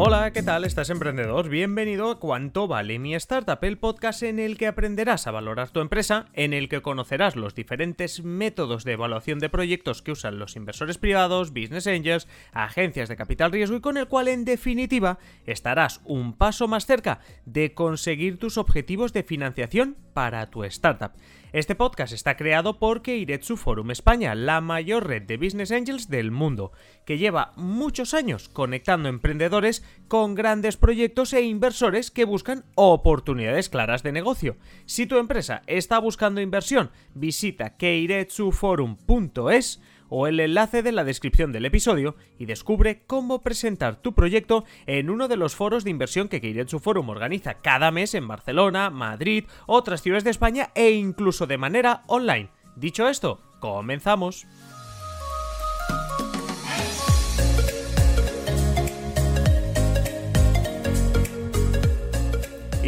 Hola, ¿qué tal? ¿Estás emprendedor? Bienvenido a Cuánto vale mi startup, el podcast en el que aprenderás a valorar tu empresa, en el que conocerás los diferentes métodos de evaluación de proyectos que usan los inversores privados, business angels, agencias de capital riesgo y con el cual en definitiva estarás un paso más cerca de conseguir tus objetivos de financiación para tu startup. Este podcast está creado por Keiretsu Forum España, la mayor red de business angels del mundo, que lleva muchos años conectando emprendedores con grandes proyectos e inversores que buscan oportunidades claras de negocio. Si tu empresa está buscando inversión, visita keiretsuforum.es o el enlace de la descripción del episodio y descubre cómo presentar tu proyecto en uno de los foros de inversión que Keiretsu Forum organiza cada mes en Barcelona, Madrid, otras ciudades de España e incluso de manera online. Dicho esto, comenzamos.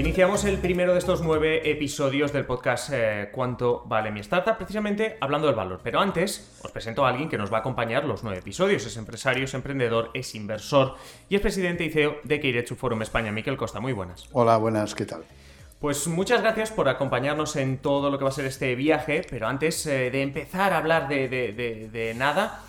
Iniciamos el primero de estos nueve episodios del podcast eh, ¿Cuánto vale mi startup? Precisamente hablando del valor. Pero antes os presento a alguien que nos va a acompañar los nueve episodios. Es empresario, es emprendedor, es inversor y es presidente y CEO de Keiretsu Forum España. Miquel Costa, muy buenas. Hola, buenas, ¿qué tal? Pues muchas gracias por acompañarnos en todo lo que va a ser este viaje, pero antes eh, de empezar a hablar de, de nada,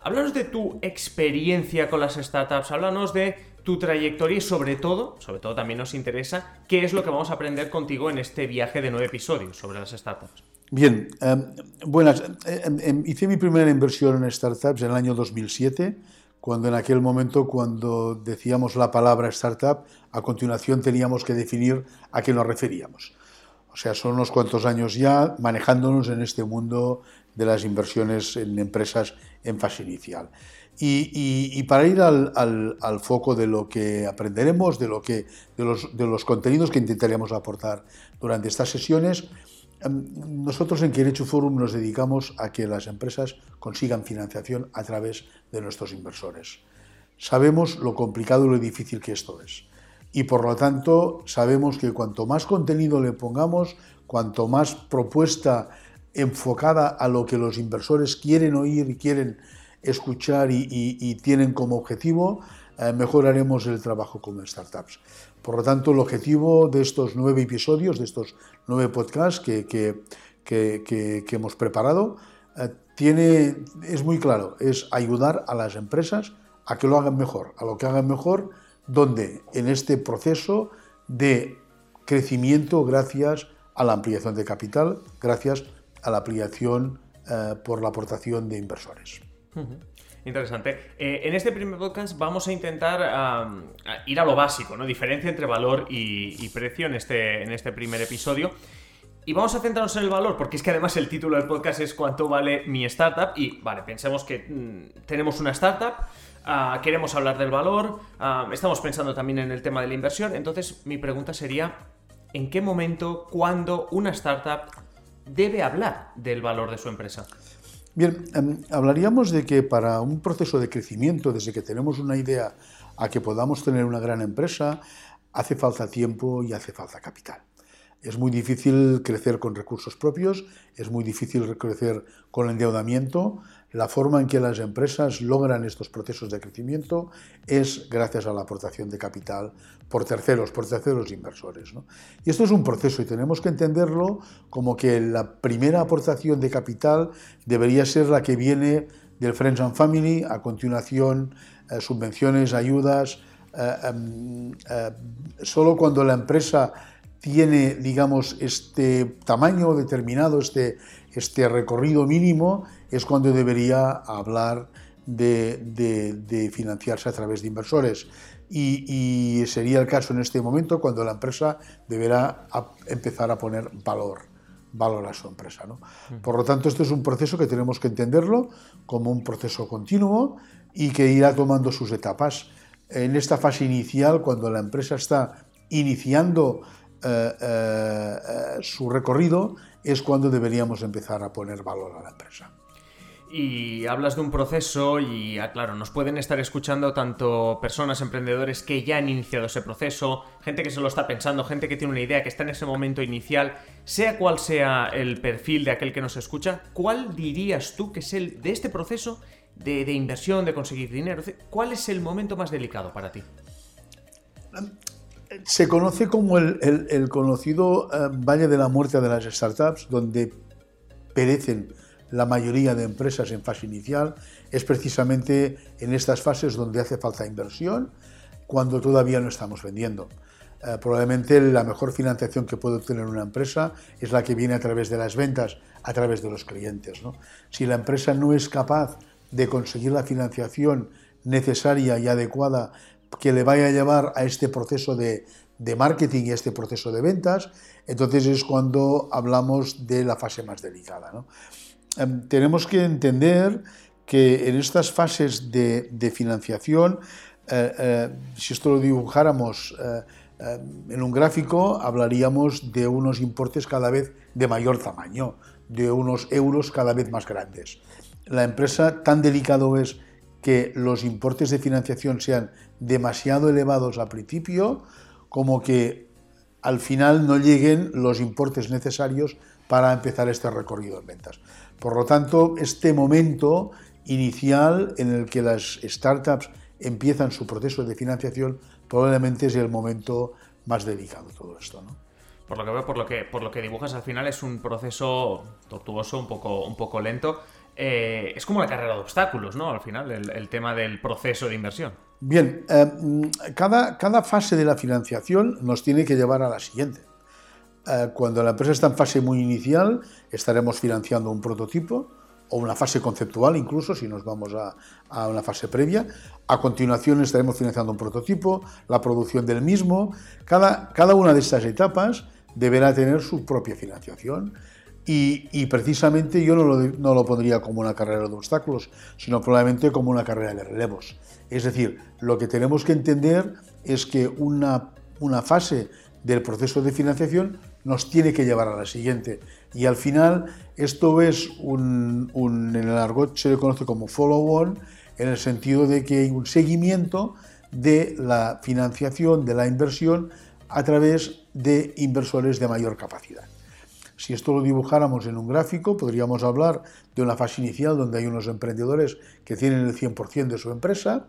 háblanos de tu experiencia con las startups, háblanos de tu trayectoria y sobre todo, sobre todo también nos interesa, qué es lo que vamos a aprender contigo en este viaje de nueve episodios sobre las startups. Bien, em, buenas. Em, em, hice mi primera inversión en startups en el año 2007, cuando en aquel momento, cuando decíamos la palabra startup, a continuación teníamos que definir a qué nos referíamos. O sea, son unos cuantos años ya manejándonos en este mundo de las inversiones en empresas en fase inicial. Y, para ir al, foco de lo que aprenderemos, de, lo que, de, los, contenidos que intentaremos aportar durante estas sesiones, em, nosotros en Querechu Forum nos dedicamos a que las empresas consigan financiación a través de nuestros inversores. Sabemos lo complicado y lo difícil que esto es. Y por lo tanto, sabemos que cuanto más contenido le pongamos, cuanto más propuesta enfocada a lo que los inversores quieren oír y quieren escuchar y, tienen como objetivo, eh, mejoraremos el trabajo como startups. Por lo tanto, el objetivo de estos nueve episodios, de estos nueve podcasts que, que, hemos preparado, eh, tiene, es muy claro, es ayudar a las empresas a que lo hagan mejor, a lo que hagan mejor, donde en este proceso de crecimiento gracias a la ampliación de capital, gracias a la ampliación eh, por la aportación de inversores. Interesante. Eh, en este primer podcast vamos a intentar ir a lo básico, ¿no? Diferencia entre valor y, precio en este, en este primer episodio. Y vamos a centrarnos en el valor, porque es que además el título del podcast es cuánto vale mi startup. Y vale, pensemos que mm, tenemos una startup, ah, queremos hablar del valor, ah, estamos pensando también en el tema de la inversión. Entonces mi pregunta sería, ¿en qué momento, cuándo una startup debe hablar del valor de su empresa? Bien, em, hablaríamos de que para un proceso de crecimiento, desde que tenemos una idea a que podamos tener una gran empresa, hace falta tiempo y hace falta capital. Es muy difícil crecer con recursos propios, es muy difícil crecer con endeudamiento. La forma en que las empresas logran estos procesos de crecimiento es gracias a la aportación de capital por terceros, por terceros inversores. Y esto es un proceso y tenemos que entenderlo como que la primera aportación de capital debería ser la que viene del Friends and Family, a continuación eh, subvenciones, ayudas. Eh, em, eh, solo cuando la empresa tiene, digamos, este tamaño determinado, este, este recorrido mínimo, es cuando debería hablar de, financiarse a través de inversores. Y, sería el caso en este momento cuando la empresa deberá empezar a poner valor, valor a su empresa. ¿no? Mm. Por lo tanto, esto es un proceso que tenemos que entenderlo como un proceso continuo y que irá tomando sus etapas. En esta fase inicial, cuando la empresa está iniciando su recorrido, es cuando deberíamos empezar a poner valor a la empresa. Y hablas de un proceso y, ah, claro, nos pueden estar escuchando tanto personas, emprendedores que ya han iniciado ese proceso, gente que se lo está pensando, gente que tiene una idea, que está en ese momento inicial, sea cual sea el perfil de aquel que nos escucha, ¿cuál dirías tú que es el de este proceso de, de inversión, de conseguir dinero? ¿Cuál es el momento más delicado para ti? Se conoce como el, conocido eh, Valle de la Muerte de las Startups, donde perecen la mayoría de empresas en fase inicial, es precisamente en estas fases donde hace falta inversión, cuando todavía no estamos vendiendo. Eh, probablemente la mejor financiación que puede obtener una empresa es la que viene a través de las ventas, a través de los clientes. Si la empresa no es capaz de conseguir la financiación necesaria y adecuada que le vaya a llevar a este proceso de, marketing y a este proceso de ventas, entonces es cuando hablamos de la fase más delicada. Em, tenemos que entender que en estas fases de, financiación, eh, eh, si esto lo dibujáramos eh, en un gráfico, hablaríamos de unos importes cada vez de mayor tamaño, de unos euros cada vez más grandes. La empresa tan delicado es que los importes de financiación sean demasiado elevados al principio, como que al final no lleguen los importes necesarios para empezar este recorrido en ventas. Por lo tanto, este momento inicial en el que las startups empiezan su proceso de financiación probablemente es el momento más delicado de todo esto. Por lo que veo, por lo que, por lo que dibujas al final es un proceso tortuoso, un poco, un poco lento. Eh, es como la carrera de obstáculos, ¿no? Al final, el, tema del proceso de inversión. Bien, eh, cada, cada, fase de la financiación nos tiene que llevar a la siguiente. Eh, cuando la empresa está en fase muy inicial, estaremos financiando un prototipo o una fase conceptual, incluso si nos vamos a, a una fase previa. A continuación estaremos financiando un prototipo, la producción del mismo. Cada, cada una de estas etapas deberá tener su propia financiación y, precisamente yo no lo, pondría como una carrera de obstáculos, sino probablemente como una carrera de relevos. Es decir, lo que tenemos que entender es que una, una fase del proceso de financiación nos tiene que llevar a la siguiente. Y al final esto es un, un en el argot se le conoce como follow-on, en el sentido de que hay un seguimiento de la financiación, de la inversión, a través de inversores de mayor capacidad. Si esto lo dibujáramos en un gráfico, podríamos hablar de una fase inicial donde hay unos emprendedores que tienen el 100% de su empresa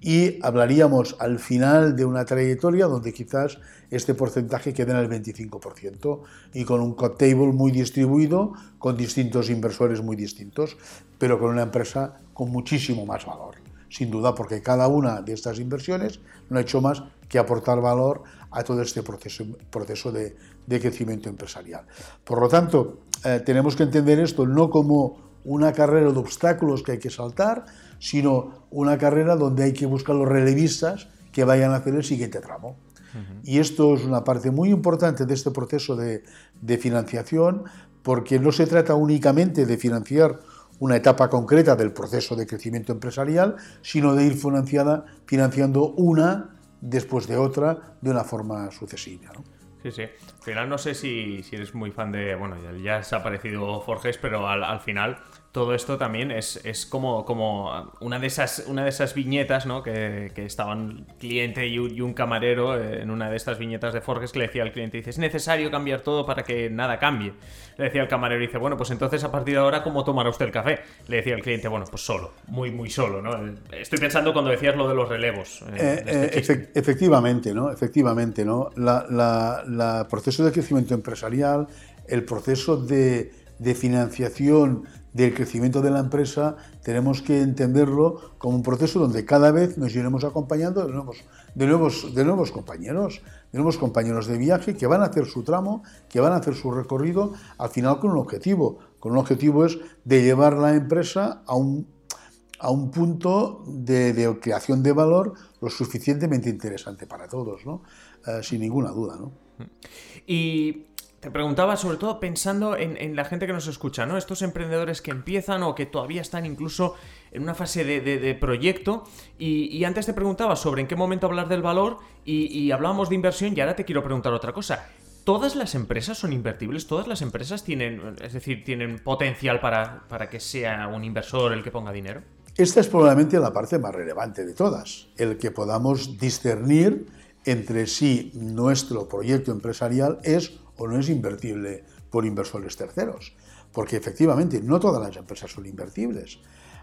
y hablaríamos al final de una trayectoria donde quizás este porcentaje quede en el 25% y con un code table muy distribuido, con distintos inversores muy distintos, pero con una empresa con muchísimo más valor. Sin duda, porque cada una de estas inversiones no ha hecho más que aportar valor a todo este proceso, proceso de, crecimiento empresarial. Por lo tanto, eh, tenemos que entender esto no como una carrera de obstáculos que hay que saltar, sino una carrera donde hay que buscar los relevistas que vayan a hacer el siguiente tramo. Y esto es una parte muy importante de este proceso de, de, financiación, porque no se trata únicamente de financiar una etapa concreta del proceso de crecimiento empresarial, sino de ir financiada, financiando una después de otra de una forma sucesiva. ¿no? Sí, sí. Al final no sé si, si, eres muy fan de. Bueno, ya, se ha aparecido Forges, pero al, al final todo esto también es, es como, como una, de esas, una de esas viñetas, ¿no? Que, que estaban cliente y un, camarero eh, en una de estas viñetas de Forges que le decía al cliente, dice, es necesario cambiar todo para que nada cambie. Le decía al camarero, dice, bueno, pues entonces a partir de ahora, ¿cómo tomará usted el café? Le decía al cliente, bueno, pues solo, muy, muy solo, ¿no? Estoy pensando cuando decías lo de los relevos. Eh, eh, este efectivamente, ¿no? Efectivamente, ¿no? La, la, proceso de crecimiento empresarial, el proceso de, de financiación del crecimiento de la empresa, tenemos que entenderlo como un proceso donde cada vez nos iremos acompañando de nuevos, de nuevos, de nuevos compañeros, de nuevos compañeros de viaje que van a hacer su tramo, que van a hacer su recorrido, al final con un objetivo. Con un objetivo es de llevar la empresa a un, a un punto de, creación de valor lo suficientemente interesante para todos, ¿no? Eh, sin ninguna duda. ¿no? Y te preguntaba sobre todo pensando en, la gente que nos escucha, ¿no? Estos emprendedores que empiezan o que todavía están incluso en una fase de, proyecto. Y, antes te preguntaba sobre en qué momento hablar del valor y, hablábamos de inversión y ahora te quiero preguntar otra cosa. ¿Todas las empresas son invertibles? ¿Todas las empresas tienen, es decir, tienen potencial para, para que sea un inversor el que ponga dinero? Esta es probablemente la parte más relevante de todas, el que podamos discernir entre si nuestro proyecto empresarial es o no es invertible por inversores terceros, porque efectivamente no todas las empresas son invertibles.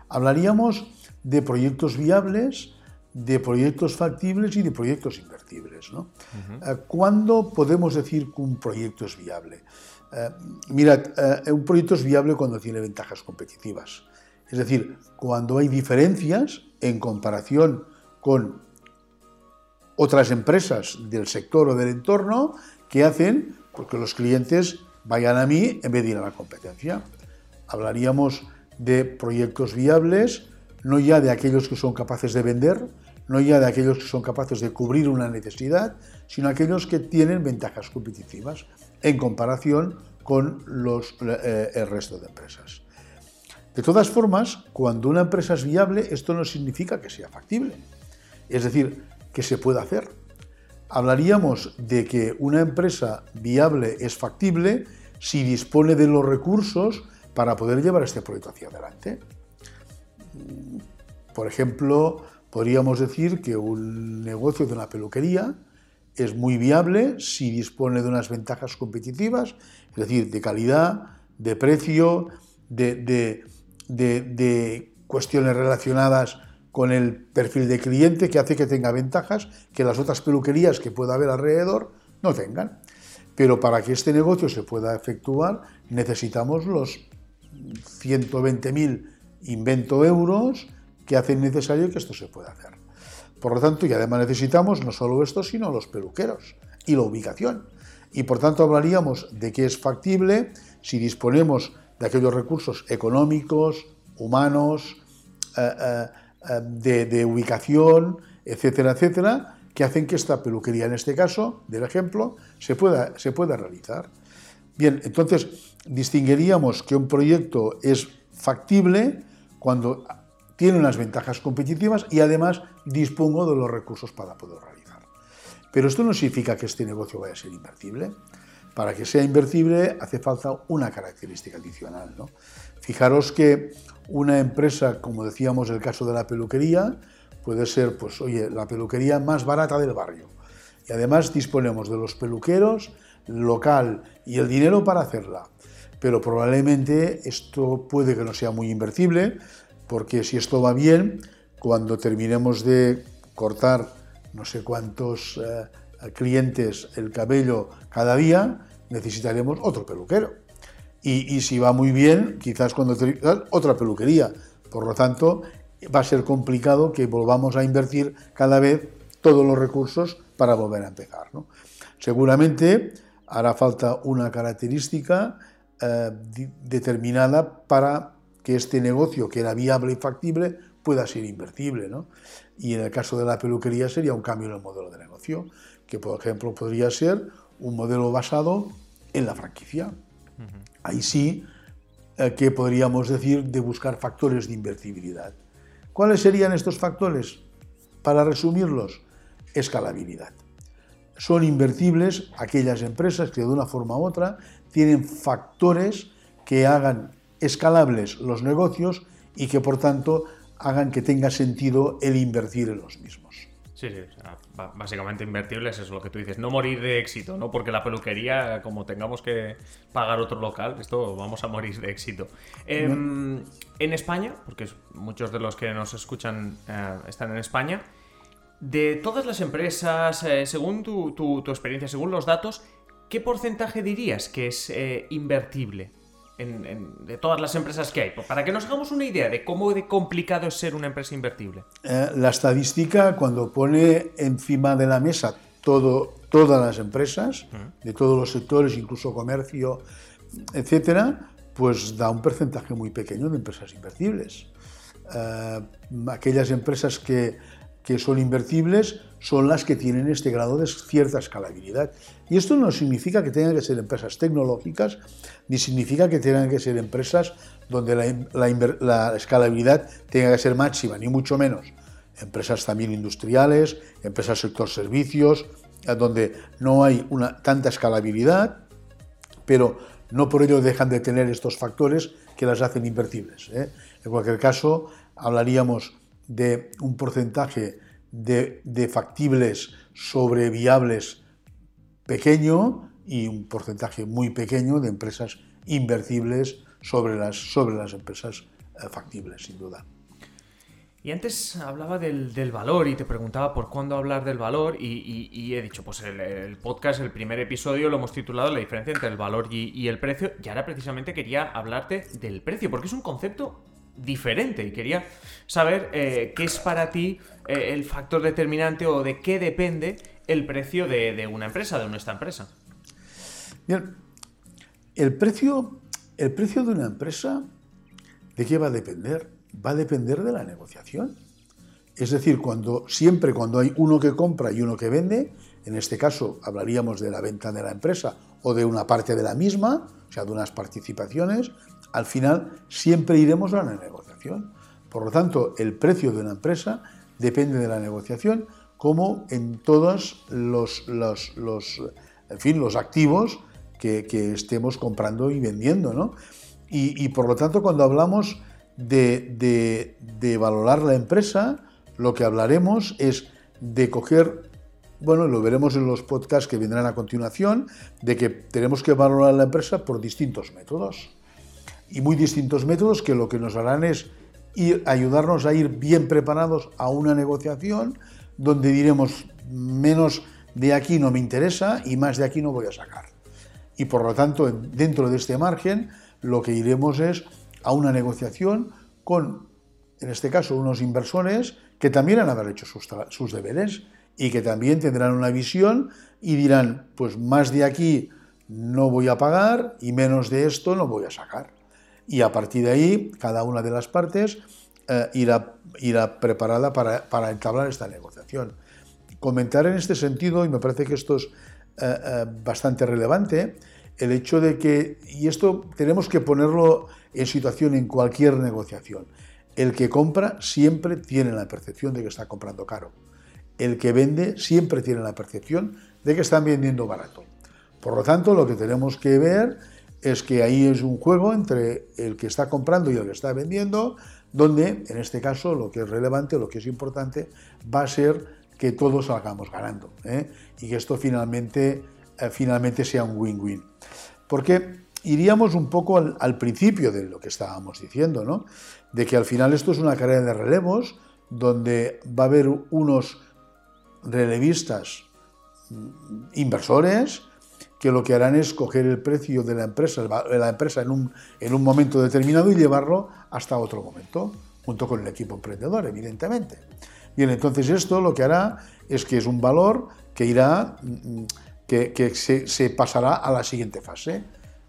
Hablaríamos de proyectos viables de proyectos factibles y de proyectos invertibles. ¿no? Eh, ¿Cuándo podemos decir que un proyecto es viable? Eh, mirad, eh, un proyecto es viable cuando tiene ventajas competitivas. Es decir, cuando hay diferencias en comparación con otras empresas del sector o del entorno que hacen porque los clientes vayan a mí en vez de ir a la competencia. Hablaríamos de proyectos viables, no ya de aquellos que son capaces de vender, no ya de aquellos que son capaces de cubrir una necesidad, sino aquellos que tienen ventajas competitivas en comparación con los, eh, el resto de empresas. De todas formas, cuando una empresa es viable, esto no significa que sea factible. Es decir, que se pueda hacer. Hablaríamos de que una empresa viable es factible si dispone de los recursos para poder llevar este proyecto hacia adelante. Por ejemplo, podríamos decir que un negocio de una peluquería es muy viable si dispone de unas ventajas competitivas, es decir, de calidad, de precio, de, cuestiones relacionadas con el perfil de cliente que hace que tenga ventajas que las otras peluquerías que pueda haber alrededor no tengan. Pero para que este negocio se pueda efectuar necesitamos los 120.000 invento euros que hacen necesario que esto se pueda hacer. Por lo tanto, y además necesitamos no solo esto, sino los peluqueros y la ubicación. Y por tanto hablaríamos de que es factible si disponemos de aquellos recursos económicos, humanos, eh, eh, eh, de, ubicación, etcétera, etcétera, que hacen que esta peluquería, en este caso, del ejemplo, se pueda, se pueda realizar. Bien, entonces distinguiríamos que un proyecto es factible cuando tiene unas ventajas competitivas y además dispongo de los recursos para poder realizar. Pero esto no significa que este negocio vaya a ser invertible. Para que sea invertible hace falta una característica adicional. ¿no? Fijaros que una empresa, como decíamos el caso de la peluquería, puede ser, pues, oye, la peluquería más barata del barrio. Y además disponemos de los peluqueros, local y el dinero para hacerla. Pero probablemente esto puede que no sea muy invertible, porque si esto va bien, cuando terminemos de cortar no sé cuántos eh, clientes el cabello cada día, necesitaremos otro peluquero. Y, si va muy bien, quizás cuando otra peluquería. Por lo tanto, va a ser complicado que volvamos a invertir cada vez todos los recursos para volver a empezar. Seguramente hará falta una característica eh, determinada para que este negocio, que era viable y factible, pueda ser invertible. ¿no? Y en el caso de la peluquería sería un cambio en el modelo de negocio, que por ejemplo podría ser un modelo basado en la franquicia. Ahí sí eh, que podríamos decir de buscar factores de invertibilidad. ¿Cuáles serían estos factores? Para resumirlos, escalabilidad. Son invertibles aquellas empresas que de una forma u otra tienen factores que hagan escalables los negocios y que por tanto hagan que tenga sentido el invertir en los mismos. Sí, sí, básicamente invertibles es lo que tú dices, no morir de éxito, ¿no? Porque la peluquería, como tengamos que pagar otro local, esto vamos a morir de éxito. Em, en España, porque muchos de los que nos escuchan eh, están en España, de todas las empresas, eh, según tu, experiencia, según los datos, ¿qué porcentaje dirías que es invertible? de todas las empresas que hay, para que nos hagamos una idea de cómo de complicado es ser una empresa invertible. Eh, la estadística, cuando pone encima de la mesa todo, todas las empresas, de todos los sectores, incluso comercio, etcétera, pues da un porcentaje muy pequeño de empresas invertibles. Eh, aquellas empresas que que son invertibles son las que tienen este grado de cierta escalabilidad. Y esto no significa que tengan que ser empresas tecnológicas, ni significa que tengan que ser empresas donde la, escalabilidad tenga que ser máxima, ni mucho menos. Empresas también industriales, empresas sector servicios, donde no hay tanta escalabilidad, pero no por ello dejan de tener estos factores que las hacen invertibles. ¿eh? En cualquier caso, hablaríamos de un porcentaje de, factibles sobre viables pequeño y un porcentaje muy pequeño de empresas invertibles sobre las, sobre las empresas eh, factibles, sin duda. Y antes hablaba del, valor y te preguntaba por cuándo hablar del valor y, he dicho, pues el, podcast, el primer episodio lo hemos titulado La diferencia entre el valor y, el precio y ahora precisamente quería hablarte del precio porque es un concepto diferente y quería saber eh, qué es para ti eh, el factor determinante o de qué depende el precio de, una empresa, de nuestra empresa. Bien, el precio, el precio de una empresa, ¿de qué va a depender? Va a depender de la negociación. Es decir, cuando, siempre cuando hay uno que compra y uno que vende, en este caso hablaríamos de la venta de la empresa o de una parte de la misma, o sea, de unas participaciones, al final siempre iremos a la negociación. Por lo tanto, el precio de una empresa depende de la negociación, como en todos los, en fin, los activos que, estemos comprando y vendiendo. ¿no? Y, por lo tanto, cuando hablamos de, valorar la empresa, lo que hablaremos es de coger, bueno, lo veremos en los podcasts que vendrán a continuación, de que tenemos que valorar la empresa por distintos métodos. Y muy distintos métodos que lo que nos harán es ir, ayudarnos a ir bien preparados a una negociación donde diremos menos de aquí no me interesa y más de aquí no voy a sacar. Y por lo tanto, dentro de este margen, lo que iremos es a una negociación con, en este caso, unos inversores que también han haber hecho sus deberes y que también tendrán una visión y dirán, pues más de aquí no voy a pagar y menos de esto no voy a sacar. Y a partir de ahí, cada una de las partes eh, irá, preparada para, para, entablar esta negociación. Comentar en este sentido, y me parece que esto es eh, eh, bastante relevante, el hecho de que, y esto tenemos que ponerlo en situación en cualquier negociación, el que compra siempre tiene la percepción de que está comprando caro. El que vende siempre tiene la percepción de que están vendiendo barato. Por lo tanto, lo que tenemos que ver es que ahí es un juego entre el que está comprando y el que está vendiendo, donde en este caso lo que es relevante, lo que es importante, va a ser que todos salgamos ganando ¿eh? y que esto finalmente, eh, finalmente sea un win-win. Porque iríamos un poco al, principio de lo que estábamos diciendo, ¿no? de que al final esto es una carrera de relevos donde va a haber unos relevistas mm, inversores, que lo que harán es coger el precio de la empresa, la empresa en un, en un momento determinado y llevarlo hasta otro momento, junto con el equipo emprendedor, evidentemente. Bien, entonces esto lo que hará es que es un valor que irá, mm, que, que se, se, pasará a la siguiente fase.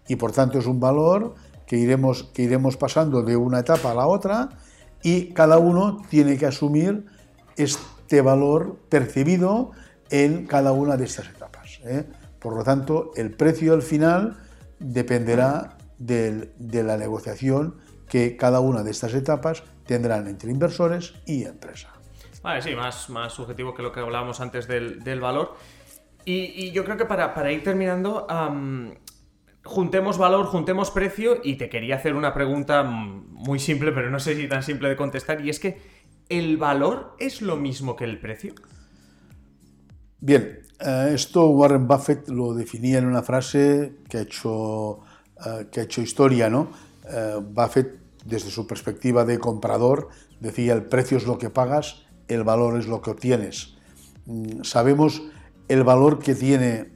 Y por tanto es un valor que iremos, que iremos pasando de una etapa a la otra y cada uno tiene que asumir este valor percibido en cada una de estas etapas. ¿eh? Por lo tanto, el precio al final dependerá de la negociación que cada una de estas etapas tendrán entre inversores y empresa. Vale, sí, más, más subjetivo que lo que hablábamos antes del, valor. Y, yo creo que para, ir terminando, juntemos valor, juntemos precio y te quería hacer una pregunta muy simple, pero no sé si tan simple de contestar, y es que ¿el valor es lo mismo que el precio? Bien, eh, esto Warren Buffett lo definía en una frase que ha hecho, eh, que ha hecho historia, ¿no? Eh, Buffett, desde su perspectiva de comprador, decía el precio es lo que pagas, el valor es lo que obtienes. Mm, sabemos el valor que tiene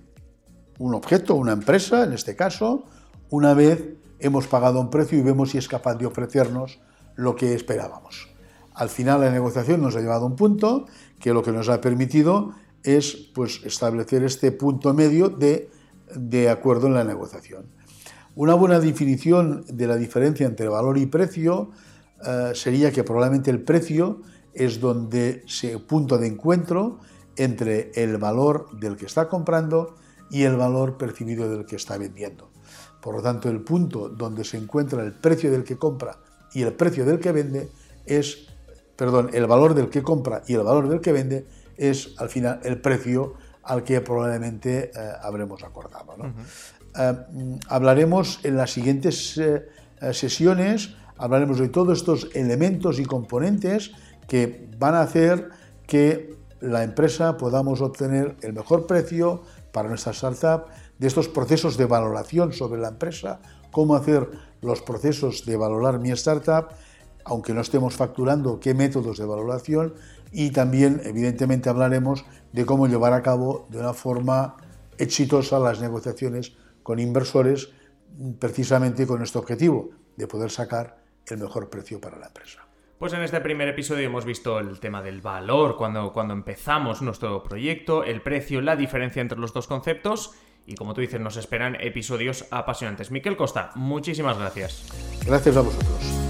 un objeto, una empresa, en este caso, una vez hemos pagado un precio y vemos si es capaz de ofrecernos lo que esperábamos. Al final la negociación nos ha llevado a un punto que lo que nos ha permitido es pues, establecer este punto medio de, de acuerdo en la negociación. Una buena definición de la diferencia entre valor y precio eh, sería que probablemente el precio es donde se punto de encuentro entre el valor del que está comprando y el valor percibido del que está vendiendo. Por lo tanto, el punto donde se encuentra el precio del que compra y el precio del que vende es, perdón, el valor del que compra y el valor del que vende es al final el precio al que probablemente eh, habremos acordado. Eh, hablaremos en las siguientes eh, sesiones, hablaremos de todos estos elementos y componentes que van a hacer que la empresa podamos obtener el mejor precio para nuestra startup, de estos procesos de valoración sobre la empresa, cómo hacer los procesos de valorar mi startup aunque no estemos facturando, qué métodos de valoración y también, evidentemente, hablaremos de cómo llevar a cabo de una forma exitosa las negociaciones con inversores precisamente con este objetivo, de poder sacar el mejor precio para la empresa. Pues en este primer episodio hemos visto el tema del valor cuando, cuando empezamos nuestro proyecto, el precio, la diferencia entre los dos conceptos y como tú dices nos esperan episodios apasionantes. Miquel Costa, muchísimas gracias. Gracias a vosotros.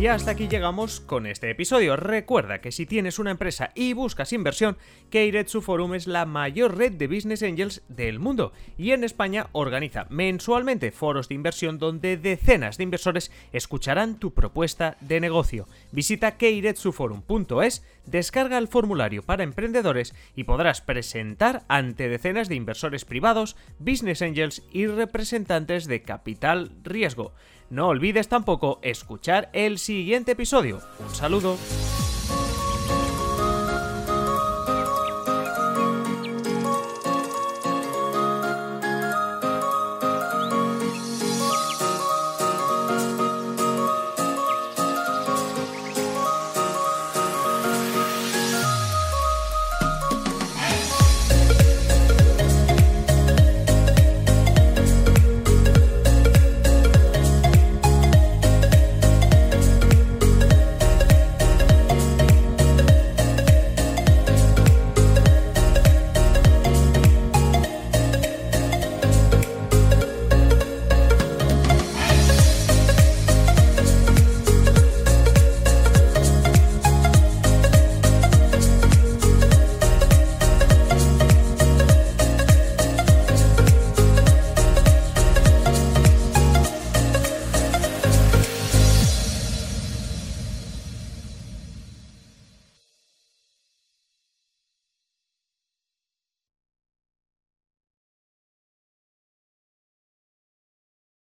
Y hasta aquí llegamos con este episodio. Recuerda que si tienes una empresa y buscas inversión, Keiretsu Forum es la mayor red de Business Angels del mundo y en España organiza mensualmente foros de inversión donde decenas de inversores escucharán tu propuesta de negocio. Visita keiretsuforum.es, descarga el formulario para emprendedores y podrás presentar ante decenas de inversores privados, Business Angels y representantes de capital riesgo. No olvides tampoco escuchar el siguiente episodio. Un saludo.